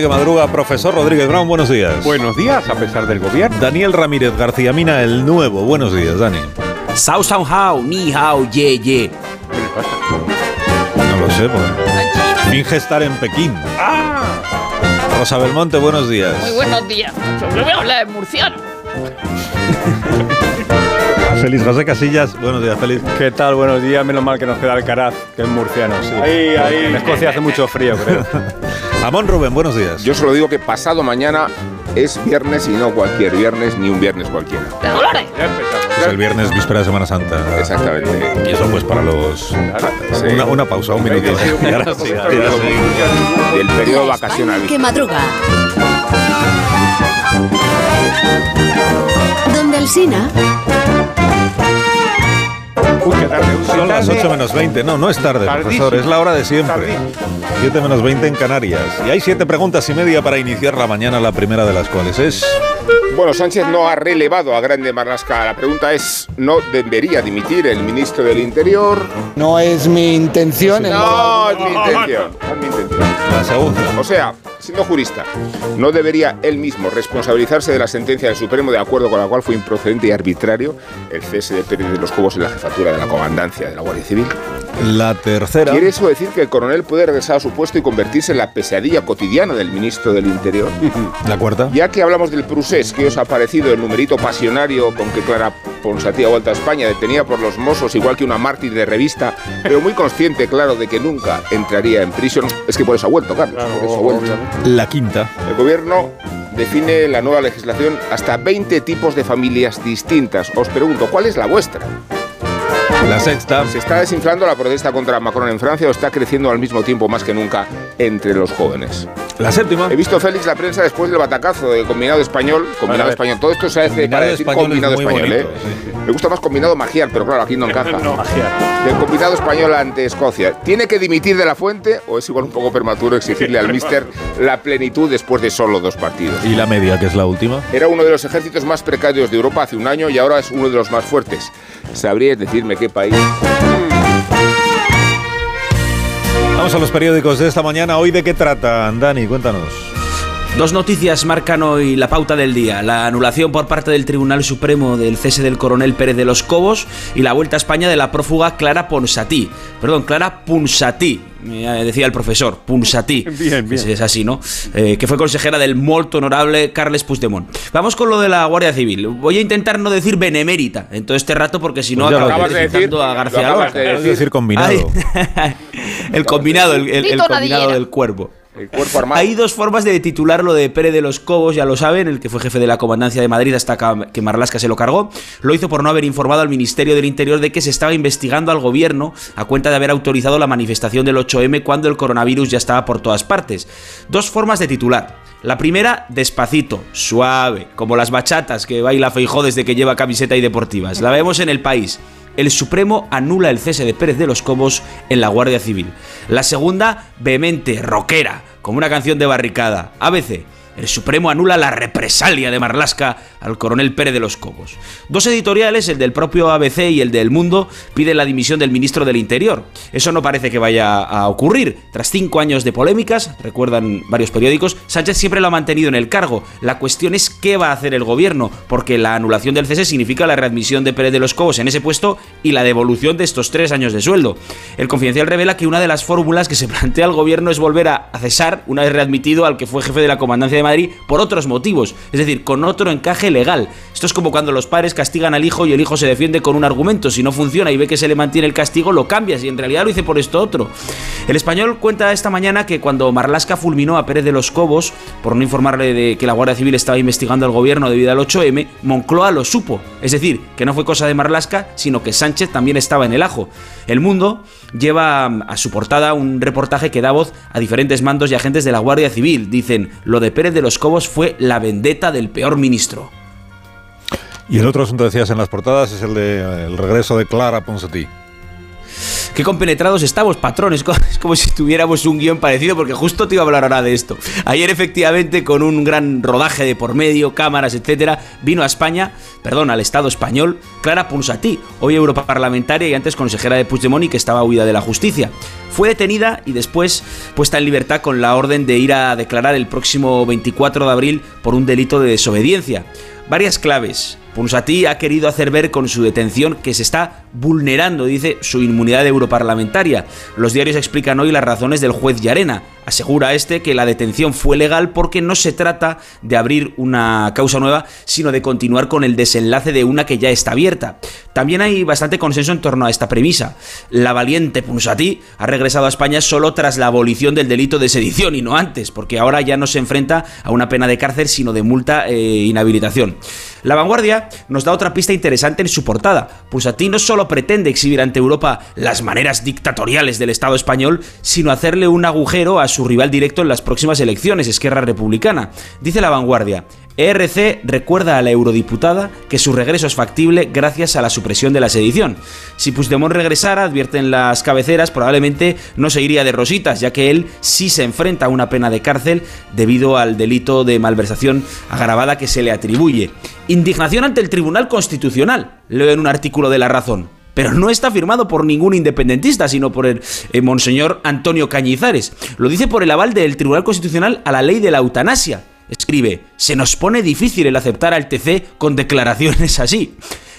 Que madruga. Profesor Rodríguez Brown, buenos días. Buenos días, a pesar del gobierno. Daniel Ramírez García Mina, el nuevo. Buenos días, Dani. Sao Sao Hao, Ni Hao, Ye Ye. No lo sé, pues. Finge estar en Pekín. ¡Ah! Rosa Belmonte, buenos días. Muy buenos días. Yo voy a hablar en murciano. Feliz José Casillas, buenos días, feliz. ¿Qué tal? Buenos días. Menos mal que nos queda Alcaraz, que es murciano, sí. Ahí, ahí. En Escocia hace mucho frío, creo. Amón Rubén, buenos días. Yo solo digo que pasado mañana es viernes y no cualquier viernes ni un viernes cualquiera. ¡De Dolores! Es el viernes víspera de Semana Santa. Exactamente. Y eso pues para los... Sí. Una, una pausa, un minuto. Y ahora sí, ahora sí. Del periodo vacacional. que madruga. Donde el Sina. Uy, qué tarde. Uy, Son las tarde. 8 menos 20. No, no es tarde, Tardísimo. profesor. Es la hora de siempre. Tardísimo. 7 menos 20 en Canarias. Y hay siete preguntas y media para iniciar la mañana, la primera de las cuales es... Bueno, Sánchez no ha relevado a Grande Marlasca. La pregunta es, ¿no debería dimitir el ministro del Interior? No es mi intención. en- No, es mi intención. No es mi intención. La segunda. O sea, siendo jurista, ¿no debería él mismo responsabilizarse de la sentencia del Supremo de acuerdo con la cual fue improcedente y arbitrario el cese de Pérez de los Cobos en la jefatura de la comandancia de la Guardia Civil? La tercera. ¿Quiere eso decir que el coronel puede regresar a su puesto y convertirse en la pesadilla cotidiana del ministro del Interior? La cuarta. Ya que hablamos del Prusés, ¿qué os ha parecido el numerito pasionario con que Clara Ponsatí ha vuelto a España, detenida por los Mossos, igual que una mártir de revista, pero muy consciente, claro, de que nunca entraría en prisión? Es que por eso ha vuelto, Carlos, por eso ha vuelto. La quinta. El gobierno define la nueva legislación hasta 20 tipos de familias distintas. Os pregunto, ¿cuál es la vuestra? La sexta. ¿Se está desinflando la protesta contra Macron en Francia o está creciendo al mismo tiempo más que nunca entre los jóvenes? La séptima. He visto, Félix, la prensa después del batacazo de combinado español. Combinado español. Todo esto se hace Combinado para decir es combinado muy español, bonito, ¿eh? sí, sí. Me gusta más combinado magiar, pero claro, aquí no encaja. No, magia. Del combinado español ante Escocia. ¿Tiene que dimitir de la fuente o es igual un poco prematuro exigirle al míster la plenitud después de solo dos partidos? Y la media, que es la última. Era uno de los ejércitos más precarios de Europa hace un año y ahora es uno de los más fuertes. ¿Sabríais decirme qué país? Vamos a los periódicos de esta mañana. ¿Hoy de qué tratan, Dani? Cuéntanos. Dos noticias marcan hoy la pauta del día. La anulación por parte del Tribunal Supremo del cese del coronel Pérez de los Cobos y la vuelta a España de la prófuga Clara Ponsatí. Perdón, Clara Punsatí. eh, Decía el profesor, Punsatí. Bien, bien. Es, es así, ¿no? Eh, que fue consejera del molto honorable Carles Puigdemont. Vamos con lo de la Guardia Civil. Voy a intentar no decir benemérita en todo este rato porque si no Pues acabas de decir, citando a lo García acabas Lorca. de Es decir, combinado. Ay, el combinado, el, el- combinado del cuervo. Hay dos formas de titular lo de Pérez de los Cobos, ya lo saben, el que fue jefe de la comandancia de Madrid hasta que Marlasca se lo cargó. Lo hizo por no haber informado al Ministerio del Interior de que se estaba investigando al gobierno a cuenta de haber autorizado la manifestación del 8M cuando el coronavirus ya estaba por todas partes. Dos formas de titular. La primera, despacito, suave, como las bachatas que baila Feijó desde que lleva camiseta y deportivas. La vemos en el país. El Supremo anula el cese de Pérez de los Cobos en la Guardia Civil. La segunda, vehemente, rockera, como una canción de barricada. ABC. El Supremo anula la represalia de Marlasca al coronel Pérez de los Cobos. Dos editoriales, el del propio ABC y el del Mundo, piden la dimisión del ministro del Interior. Eso no parece que vaya a ocurrir. Tras cinco años de polémicas, recuerdan varios periódicos, Sánchez siempre lo ha mantenido en el cargo. La cuestión es qué va a hacer el gobierno, porque la anulación del cese significa la readmisión de Pérez de los Cobos en ese puesto y la devolución de estos tres años de sueldo. El Confidencial revela que una de las fórmulas que se plantea el gobierno es volver a cesar, una vez readmitido, al que fue jefe de la comandancia de Madrid por otros motivos, es decir, con otro encaje legal. Esto es como cuando los padres castigan al hijo y el hijo se defiende con un argumento. Si no funciona y ve que se le mantiene el castigo, lo cambias y en realidad lo hice por esto otro. El español cuenta esta mañana que cuando Marlasca fulminó a Pérez de los Cobos por no informarle de que la Guardia Civil estaba investigando al gobierno debido al 8M, Moncloa lo supo. Es decir, que no fue cosa de Marlasca, sino que Sánchez también estaba en el ajo. El mundo lleva a su portada un reportaje que da voz a diferentes mandos y agentes de la Guardia Civil. Dicen, lo de Pérez de los Cobos fue la vendetta del peor ministro. Y el otro asunto decías en las portadas es el de regreso de Clara Ponsatí. Qué compenetrados estamos, patrones. Es como si tuviéramos un guion parecido, porque justo te iba a hablar ahora de esto. Ayer, efectivamente, con un gran rodaje de por medio, cámaras, etcétera, vino a España, perdón, al Estado español, Clara Ponsatí, hoy europarlamentaria y antes consejera de Puigdemont y que estaba huida de la justicia. Fue detenida y después puesta en libertad con la orden de ir a declarar el próximo 24 de abril por un delito de desobediencia. Varias claves. Ponsatí ha querido hacer ver con su detención que se está vulnerando, dice, su inmunidad europarlamentaria. Los diarios explican hoy las razones del juez Yarena. Asegura este que la detención fue legal porque no se trata de abrir una causa nueva, sino de continuar con el desenlace de una que ya está abierta. También hay bastante consenso en torno a esta premisa. La valiente Ponsatí ha regresado a España solo tras la abolición del delito de sedición y no antes, porque ahora ya no se enfrenta a una pena de cárcel, sino de multa e inhabilitación. La vanguardia nos da otra pista interesante en su portada. Ponsatí no solo pretende exhibir ante Europa las maneras dictatoriales del Estado español, sino hacerle un agujero a su rival directo en las próximas elecciones, Esquerra Republicana. Dice la vanguardia, ERC recuerda a la eurodiputada que su regreso es factible gracias a la supresión de la sedición. Si Puigdemont regresara, advierten las cabeceras, probablemente no se iría de rositas, ya que él sí se enfrenta a una pena de cárcel debido al delito de malversación agravada que se le atribuye. Indignación ante el Tribunal Constitucional, leo en un artículo de La Razón pero no está firmado por ningún independentista, sino por el eh, monseñor Antonio Cañizares. Lo dice por el aval del Tribunal Constitucional a la ley de la eutanasia. Escribe, se nos pone difícil el aceptar al TC con declaraciones así.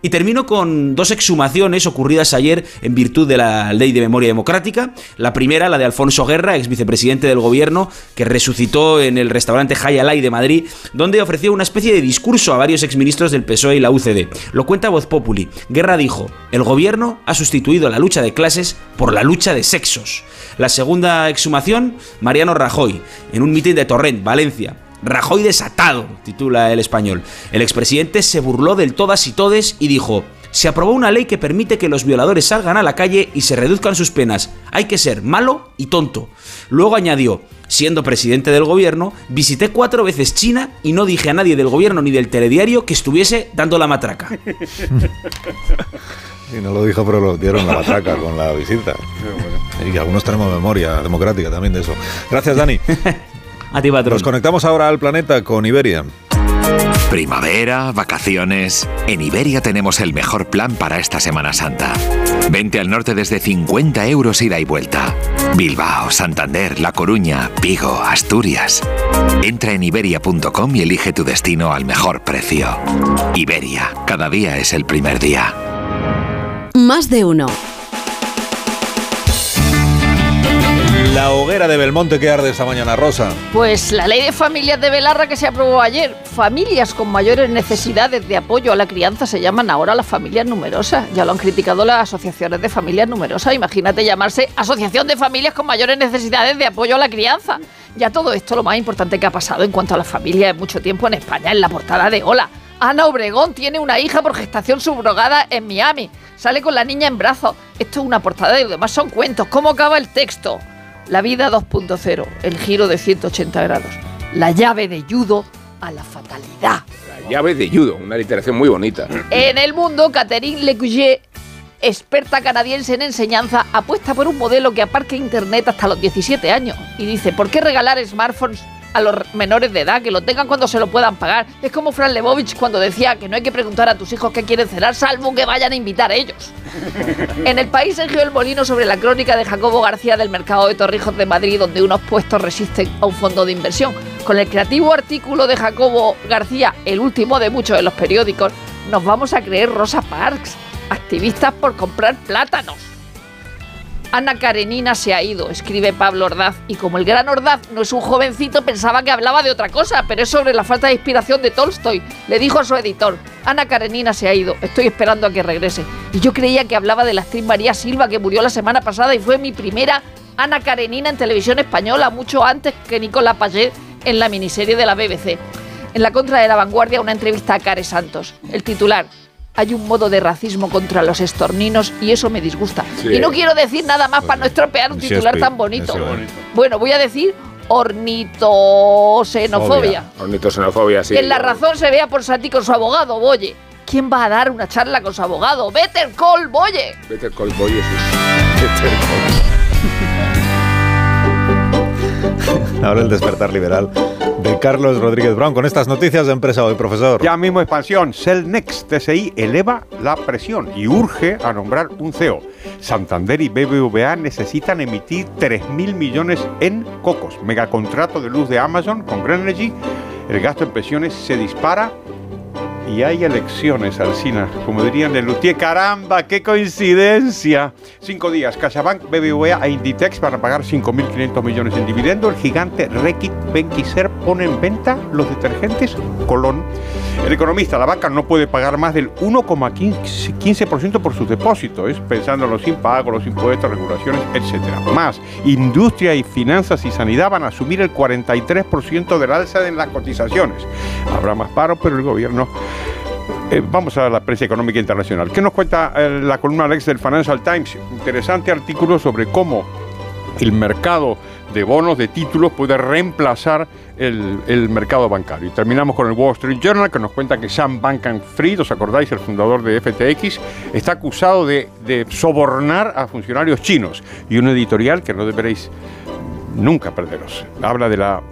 Y termino con dos exhumaciones ocurridas ayer en virtud de la Ley de Memoria Democrática. La primera, la de Alfonso Guerra, ex vicepresidente del gobierno, que resucitó en el restaurante Hayalay de Madrid, donde ofreció una especie de discurso a varios exministros del PSOE y la UCD. Lo cuenta Voz Populi. Guerra dijo: El gobierno ha sustituido la lucha de clases por la lucha de sexos. La segunda exhumación, Mariano Rajoy, en un mitin de Torrent, Valencia. Rajoy desatado, titula el español. El expresidente se burló del todas y todes y dijo, se aprobó una ley que permite que los violadores salgan a la calle y se reduzcan sus penas. Hay que ser malo y tonto. Luego añadió, siendo presidente del gobierno, visité cuatro veces China y no dije a nadie del gobierno ni del telediario que estuviese dando la matraca. Y no lo dijo, pero lo dieron la matraca con la visita. Y algunos tenemos memoria democrática también de eso. Gracias, Dani. A ti, patrón. Nos conectamos ahora al planeta con Iberia. Primavera, vacaciones. En Iberia tenemos el mejor plan para esta Semana Santa. Vente al norte desde 50 euros ida y vuelta. Bilbao, Santander, La Coruña, Vigo, Asturias. Entra en iberia.com y elige tu destino al mejor precio. Iberia, cada día es el primer día. Más de uno. La hoguera de Belmonte que arde esta mañana, Rosa. Pues la ley de familias de Belarra que se aprobó ayer. Familias con mayores necesidades de apoyo a la crianza se llaman ahora las familias numerosas. Ya lo han criticado las asociaciones de familias numerosas. Imagínate llamarse Asociación de Familias con mayores necesidades de apoyo a la crianza. Ya todo esto lo más importante que ha pasado en cuanto a las familias en mucho tiempo en España, en la portada de Hola. Ana Obregón tiene una hija por gestación subrogada en Miami. Sale con la niña en brazos. Esto es una portada y lo demás son cuentos. ¿Cómo acaba el texto? La vida 2.0, el giro de 180 grados. La llave de judo a la fatalidad. La llave de judo, una literación muy bonita. En el mundo, Catherine Lecuyer, experta canadiense en enseñanza, apuesta por un modelo que aparque Internet hasta los 17 años. Y dice, ¿por qué regalar smartphones a los menores de edad, que lo tengan cuando se lo puedan pagar? Es como Fran Lebovich cuando decía que no hay que preguntar a tus hijos qué quieren cenar, salvo que vayan a invitar a ellos. En el país, Sergio El Molino sobre la crónica de Jacobo García del mercado de Torrijos de Madrid, donde unos puestos resisten a un fondo de inversión. Con el creativo artículo de Jacobo García, el último de muchos de los periódicos, nos vamos a creer Rosa Parks, activistas por comprar plátanos. Ana Karenina se ha ido, escribe Pablo Ordaz. Y como el gran Ordaz no es un jovencito, pensaba que hablaba de otra cosa, pero es sobre la falta de inspiración de Tolstoy. Le dijo a su editor, Ana Karenina se ha ido, estoy esperando a que regrese. Y yo creía que hablaba de la actriz María Silva, que murió la semana pasada y fue mi primera Ana Karenina en televisión española, mucho antes que Nicolás Payet en la miniserie de la BBC. En la contra de la vanguardia, una entrevista a Care Santos. El titular, hay un modo de racismo contra los estorninos y eso me disgusta. Sí. Y no quiero decir nada más para no estropear un titular tan bonito. Bueno, voy a decir ornitoxenofobia. Ornitoxenofobia, sí. Que en la razón se vea por Santi con su abogado, Boye. ¿Quién va a dar una charla con su abogado? Better Call Boye. Better Call Boy, sí. Better Call. Ahora el despertar liberal de Carlos Rodríguez Brown con estas noticias de empresa hoy, profesor. Ya mismo expansión, Cellnex TSI eleva la presión y urge a nombrar un CEO. Santander y BBVA necesitan emitir 3.000 millones en cocos. Megacontrato de luz de Amazon con Green Energy. El gasto en pensiones se dispara y hay elecciones, Alcina. Como dirían de Lutier, caramba, qué coincidencia. Cinco días, CaixaBank, BBVA e Inditex van a pagar 5.500 millones en dividendo. El gigante Reckitt Benckiser pone en venta los detergentes Colón. El economista, la banca no puede pagar más del 1,15% por sus depósitos, ¿eh? pensando en los impagos, los impuestos, regulaciones, etc. Más, industria y finanzas y sanidad van a asumir el 43% del alza en las cotizaciones. Habrá más paro, pero el gobierno eh, vamos a la prensa económica internacional. ¿Qué nos cuenta eh, la columna Alex del Financial Times? Interesante artículo sobre cómo el mercado de bonos, de títulos, puede reemplazar el, el mercado bancario. Y terminamos con el Wall Street Journal, que nos cuenta que Sam Bankman-Fried, ¿os acordáis? El fundador de FTX, está acusado de, de sobornar a funcionarios chinos. Y un editorial que no deberéis nunca perderos. Habla de la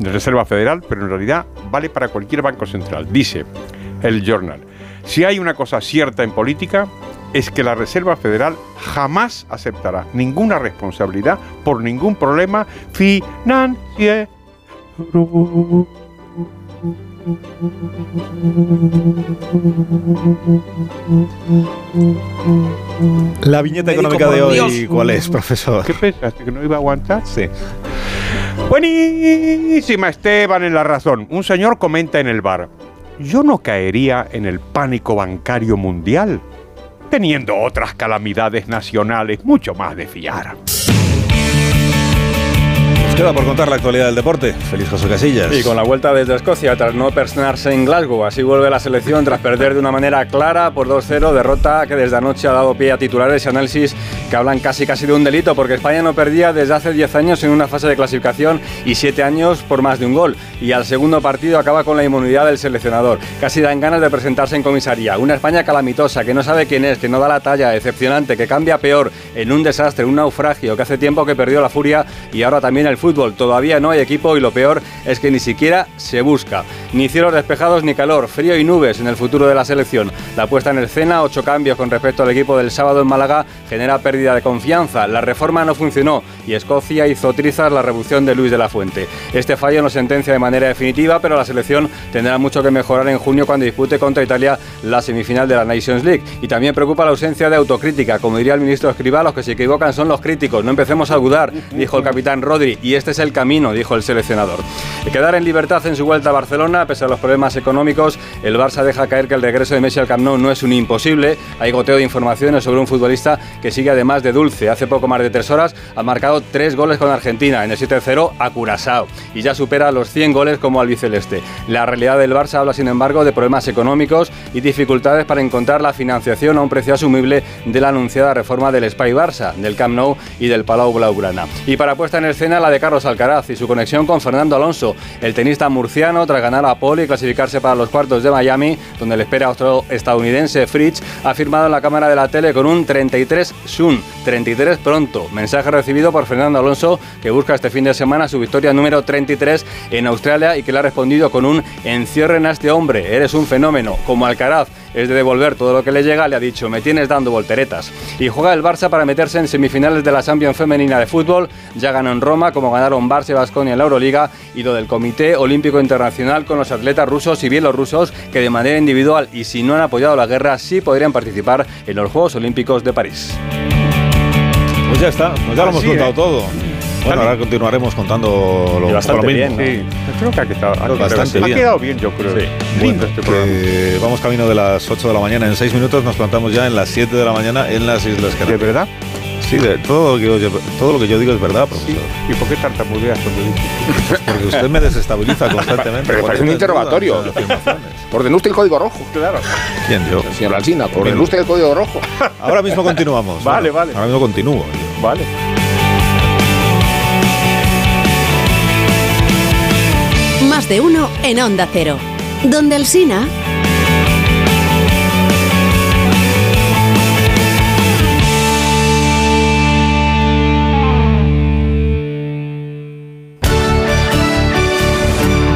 Reserva Federal, pero en realidad vale para cualquier banco central. Dice el journal, si hay una cosa cierta en política, es que la Reserva Federal jamás aceptará ninguna responsabilidad por ningún problema financiero. La viñeta económica de hoy, Dios. ¿cuál es, profesor? ¿Qué pensaste? ¿Que no iba a aguantar? Sí. Buenísima, Esteban en la razón. Un señor comenta en el bar, yo no caería en el pánico bancario mundial, teniendo otras calamidades nacionales mucho más de fiar. Queda por contar la actualidad del deporte. Feliz José Casillas. Y con la vuelta desde Escocia tras no personarse en Glasgow. Así vuelve la selección tras perder de una manera clara por 2-0, derrota que desde anoche ha dado pie a titulares y análisis que hablan casi casi de un delito, porque España no perdía desde hace 10 años en una fase de clasificación y 7 años por más de un gol. Y al segundo partido acaba con la inmunidad del seleccionador. Casi dan ganas de presentarse en comisaría. Una España calamitosa, que no sabe quién es, que no da la talla, decepcionante, que cambia peor, en un desastre, un naufragio, que hace tiempo que perdió la furia y ahora también el fútbol. Todavía no hay equipo y lo peor es que ni siquiera se busca. Ni cielos despejados ni calor, frío y nubes en el futuro de la selección. La puesta en escena, ocho cambios con respecto al equipo del sábado en Málaga, genera pérdida de confianza. La reforma no funcionó y Escocia hizo trizas la revolución de Luis de la Fuente. Este fallo no sentencia de manera definitiva, pero la selección tendrá mucho que mejorar en junio cuando dispute contra Italia la semifinal de la Nations League. Y también preocupa la ausencia de autocrítica. Como diría el ministro Escribá, los que se equivocan son los críticos. No empecemos a dudar, dijo el capitán Rodri. Y este es el camino, dijo el seleccionador. Quedar en libertad en su vuelta a Barcelona, pese a los problemas económicos, el Barça deja caer que el regreso de Messi al Camp Nou no es un imposible. Hay goteo de informaciones sobre un futbolista que sigue además de dulce. Hace poco más de tres horas ha marcado tres goles con Argentina, en el 7-0 a Curazao, y ya supera los 100 goles como albiceleste. La realidad del Barça habla, sin embargo, de problemas económicos y dificultades para encontrar la financiación a un precio asumible de la anunciada reforma del Spy Barça, del Camp Nou y del Palau Blaugrana. Y para puesta en escena la de Carlos Alcaraz y su conexión con Fernando Alonso, el tenista murciano, tras ganar a Pole y clasificarse para los cuartos de Miami, donde le espera otro estadounidense, Fritz, ha firmado en la cámara de la tele con un 33 soon, 33 pronto. Mensaje recibido por Fernando Alonso, que busca este fin de semana su victoria número 33 en Australia y que le ha respondido con un encierren a este hombre, eres un fenómeno, como Alcaraz es de devolver todo lo que le llega, le ha dicho, me tienes dando volteretas. Y juega el Barça para meterse en semifinales de la Champions Femenina de Fútbol, ya ganó en Roma, como ganaron Barça y Baskonia en la Euroliga, y lo del Comité Olímpico Internacional con los atletas rusos y bielorrusos que de manera individual y si no han apoyado la guerra, sí podrían participar en los Juegos Olímpicos de París. Pues ya está, pues ya lo hemos contado ¿eh? todo. Bueno, ahora continuaremos contando lo, Y bastante lo mismo. bien, Sí, creo que ha quedado, ha quedado- Bastante ha bien. quedado bien, yo creo. Sí. Lindo este vamos camino de las 8 de la mañana. En 6 minutos nos plantamos ya en las 7 de la mañana en las Islas ¿De Canarias. verdad? Sí, de, todo, lo que yo, todo lo que yo digo es verdad, profesor. ¿Y por qué tartamudeas cuando dices? Porque usted me desestabiliza constantemente. Pero parece un interrogatorio. Ordene usted el código rojo. Claro. ¿Quién yo? Señor Alsina, ordene usted el código rojo. Ahora mismo continuamos. Vale, Bueno, vale. Ahora mismo continúo. Vale. Más de uno en Onda Cero. Donde el Sina.